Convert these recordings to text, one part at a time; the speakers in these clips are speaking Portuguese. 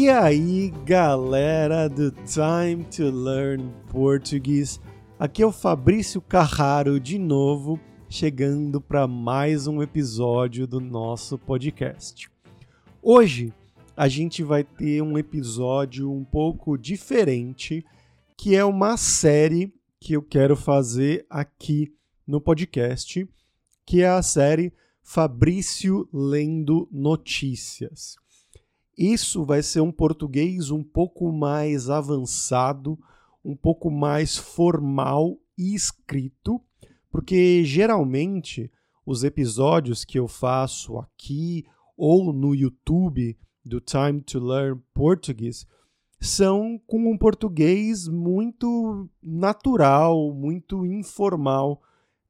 E aí, galera do Time to Learn Português, aqui é o Fabrício Carraro de novo, chegando para mais um episódio do nosso podcast. Hoje a gente vai ter um episódio um pouco diferente, que é uma série que eu quero fazer aqui no podcast, que é a série Fabrício Lendo Notícias. Isso vai ser um português um pouco mais avançado, um pouco mais formal e escrito, porque geralmente os episódios que eu faço aqui ou no YouTube do Time to Learn Português são com um português muito natural, muito informal,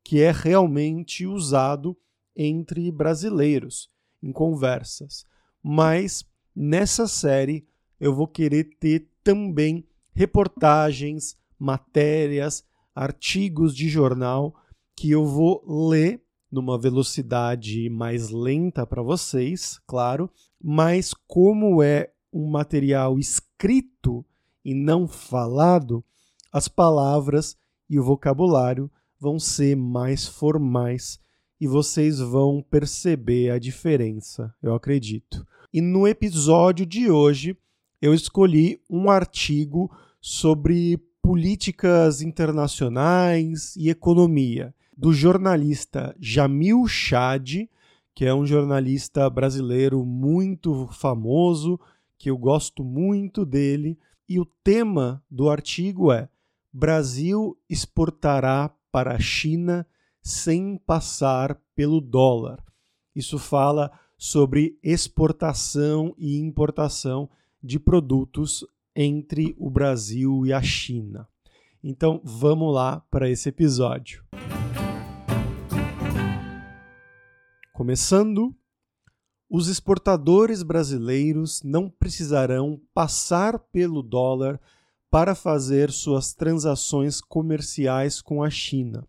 que é realmente usado entre brasileiros em conversas. Mas nessa série eu vou querer ter também reportagens, matérias, artigos de jornal que eu vou ler numa velocidade mais lenta para vocês, claro, mas como é um material escrito e não falado, as palavras e o vocabulário vão ser mais formais e vocês vão perceber a diferença, eu acredito. E no episódio de hoje, eu escolhi um artigo sobre políticas internacionais e economia, do jornalista Jamil Chad, que é um jornalista brasileiro muito famoso, que eu gosto muito dele, e o tema do artigo é Brasil exportará para a China sem passar pelo dólar. Isso fala sobre exportação e importação de produtos entre o Brasil e a China. Então vamos lá para esse episódio. Começando, os exportadores brasileiros não precisarão passar pelo dólar para fazer suas transações comerciais com a China.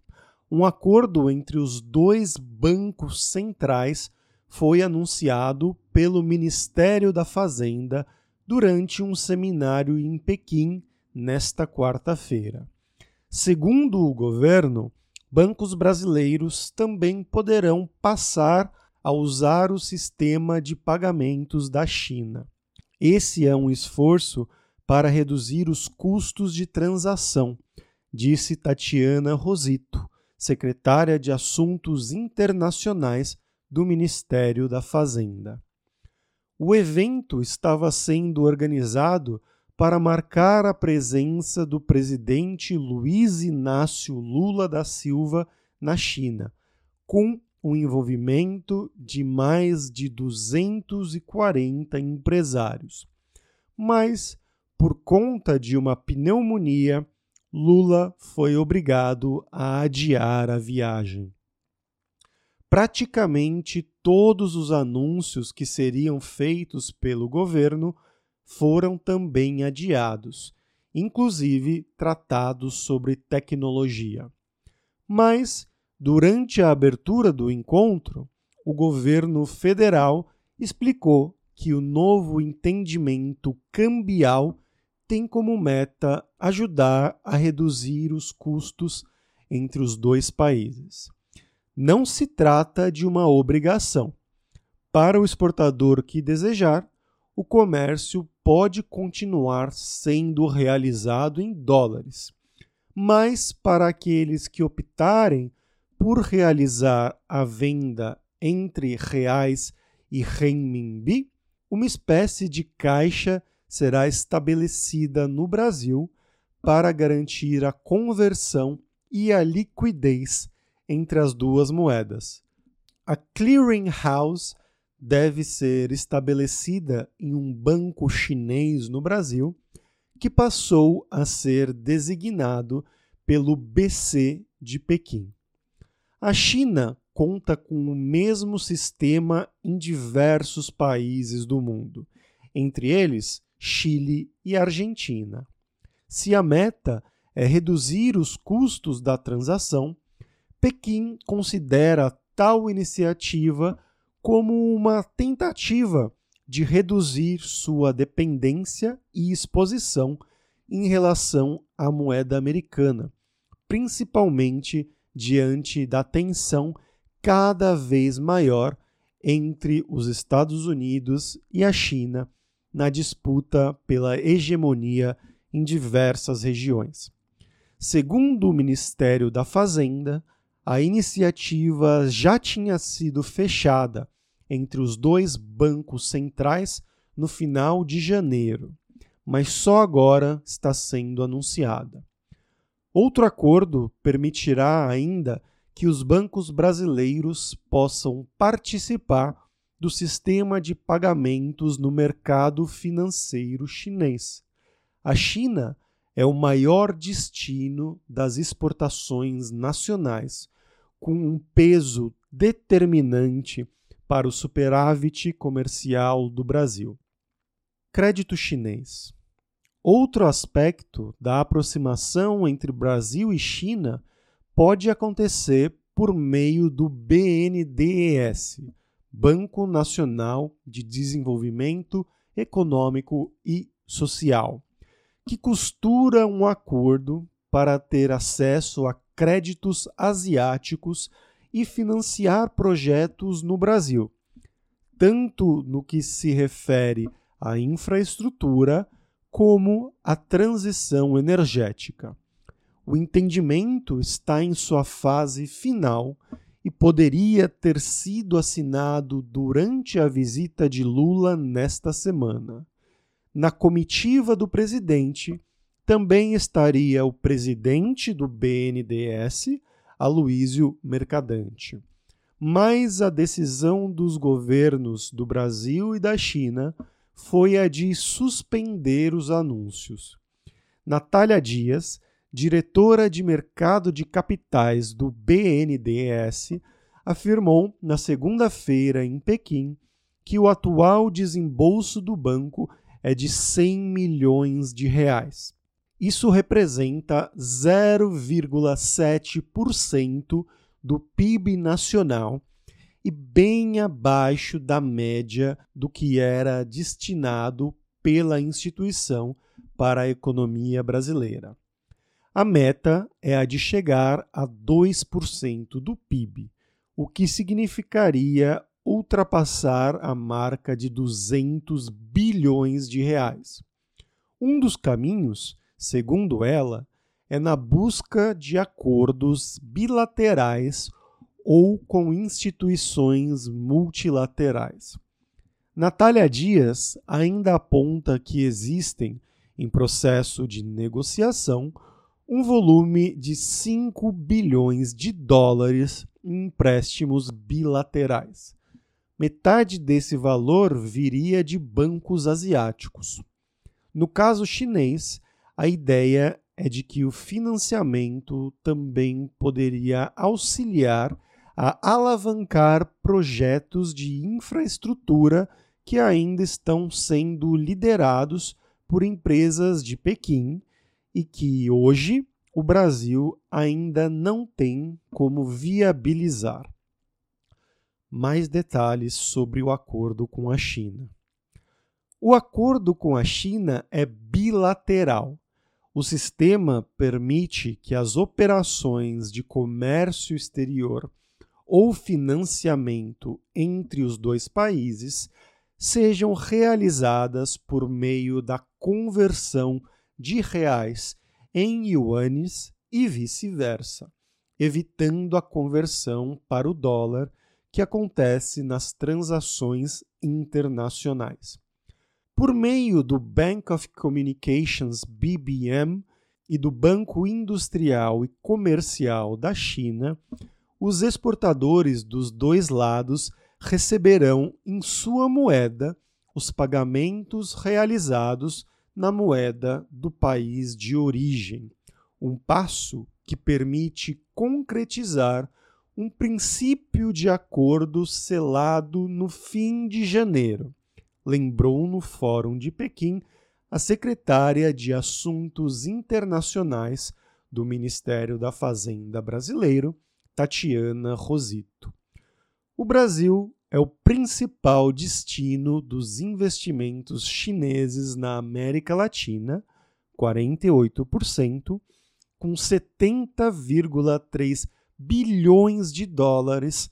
Um acordo entre os dois bancos centrais foi anunciado pelo Ministério da Fazenda durante um seminário em Pequim nesta quarta-feira. Segundo o governo, bancos brasileiros também poderão passar a usar o sistema de pagamentos da China. Esse é um esforço para reduzir os custos de transação, disse Tatiana Rosito, secretária de Assuntos Internacionais do Ministério da Fazenda. O evento estava sendo organizado para marcar a presença do presidente Luiz Inácio Lula da Silva na China, com o envolvimento de mais de 240 empresários. Mas, por conta de uma pneumonia, Lula foi obrigado a adiar a viagem. Praticamente todos os anúncios que seriam feitos pelo governo foram também adiados, inclusive tratados sobre tecnologia. Mas, durante a abertura do encontro, o governo federal explicou que o novo entendimento cambial tem como meta ajudar a reduzir os custos entre os dois países. Não se trata de uma obrigação. Para o exportador que desejar, o comércio pode continuar sendo realizado em dólares. Mas para aqueles que optarem por realizar a venda entre reais e renminbi, uma espécie de caixa será estabelecida no Brasil para garantir a conversão e a liquidez entre as duas moedas. A clearing house deve ser estabelecida em um banco chinês no Brasil, que passou a ser designado pelo BC de Pequim. A China conta com o mesmo sistema em diversos países do mundo, entre eles Chile e Argentina. Se a meta é reduzir os custos da transação, Pequim considera tal iniciativa como uma tentativa de reduzir sua dependência e exposição em relação à moeda americana, principalmente diante da tensão cada vez maior entre os Estados Unidos e a China na disputa pela hegemonia em diversas regiões. Segundo o Ministério da Fazenda, a iniciativa já tinha sido fechada entre os dois bancos centrais no final de janeiro, mas só agora está sendo anunciada. Outro acordo permitirá ainda que os bancos brasileiros possam participar do sistema de pagamentos no mercado financeiro chinês. A China é o maior destino das exportações nacionais, com um peso determinante para o superávit comercial do Brasil. Crédito chinês. Outro aspecto da aproximação entre Brasil e China pode acontecer por meio do BNDES, Banco Nacional de Desenvolvimento Econômico e Social, que costura um acordo para ter acesso a créditos asiáticos e financiar projetos no Brasil, tanto no que se refere à infraestrutura como à transição energética o entendimento está em sua fase final e poderia ter sido assinado durante a visita de Lula nesta semana. Na comitiva do presidente também estaria o presidente do BNDES, Aloísio Mercadante. Mas a decisão dos governos do Brasil e da China foi a de suspender os anúncios. Natália Dias diretora de mercado de capitais do BNDES, afirmou na segunda-feira em Pequim que o atual desembolso do banco é de 100 milhões de reais. Isso representa 0,7% do PIB nacional e bem abaixo da média do que era destinado pela instituição para a economia brasileira. A meta é a de chegar a 2% do PIB, o que significaria ultrapassar a marca de 200 bilhões de reais. Um dos caminhos, segundo ela, é na busca de acordos bilaterais ou com instituições multilaterais. Natália Dias ainda aponta que existem, em processo de negociação, um volume de 5 bilhões de dólares em empréstimos bilaterais. Metade desse valor viria de bancos asiáticos. No caso chinês, a ideia é de que o financiamento também poderia auxiliar a alavancar projetos de infraestrutura que ainda estão sendo liderados por empresas de Pequim e que hoje o Brasil ainda não tem como viabilizar. Mais detalhes sobre o acordo com a China. O acordo com a China é bilateral. O sistema permite que as operações de comércio exterior ou financiamento entre os dois países sejam realizadas por meio da conversão de reais em yuanes e vice-versa, evitando a conversão para o dólar que acontece nas transações internacionais. Por meio do Bank of Communications BBM e do Banco Industrial e Comercial da China, os exportadores dos dois lados receberão em sua moeda os pagamentos realizados na moeda do país de origem, um passo que permite concretizar um princípio de acordo selado no fim de janeiro, lembrou no Fórum de Pequim a secretária de Assuntos Internacionais do Ministério da Fazenda brasileiro, Tatiana Rosito. O Brasil é o principal destino dos investimentos chineses na América Latina, 48%, com 70,3 bilhões de dólares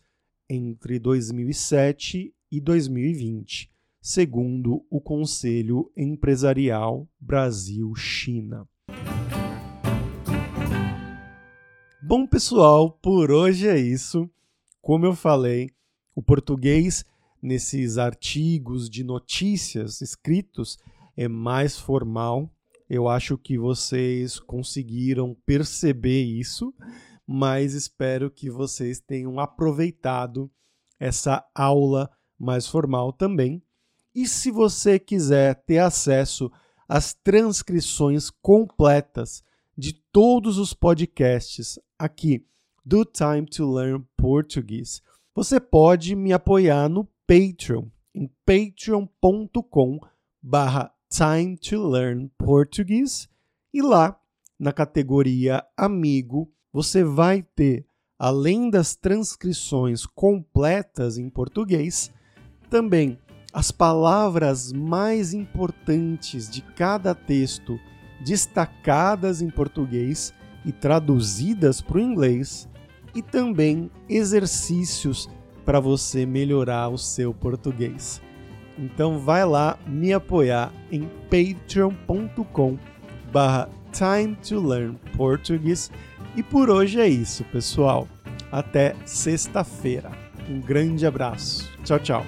entre 2007 e 2020, segundo o Conselho Empresarial Brasil-China. Bom, pessoal, por hoje é isso. Como eu falei, o português nesses artigos de notícias escritos é mais formal. Eu acho que vocês conseguiram perceber isso, mas espero que vocês tenham aproveitado essa aula mais formal também. E se você quiser ter acesso às transcrições completas de todos os podcasts aqui do Time to Learn Português, você pode me apoiar no Patreon, em patreon.com barra Time to Learn Português e lá na categoria Amigo você vai ter, além das transcrições completas em português, também as palavras mais importantes de cada texto destacadas em português e traduzidas para o inglês, e também exercícios para você melhorar o seu português. Então vai lá me apoiar em patreon.com barra time to learn português. E por hoje é isso, pessoal. Até sexta-feira. Um grande abraço. Tchau, tchau.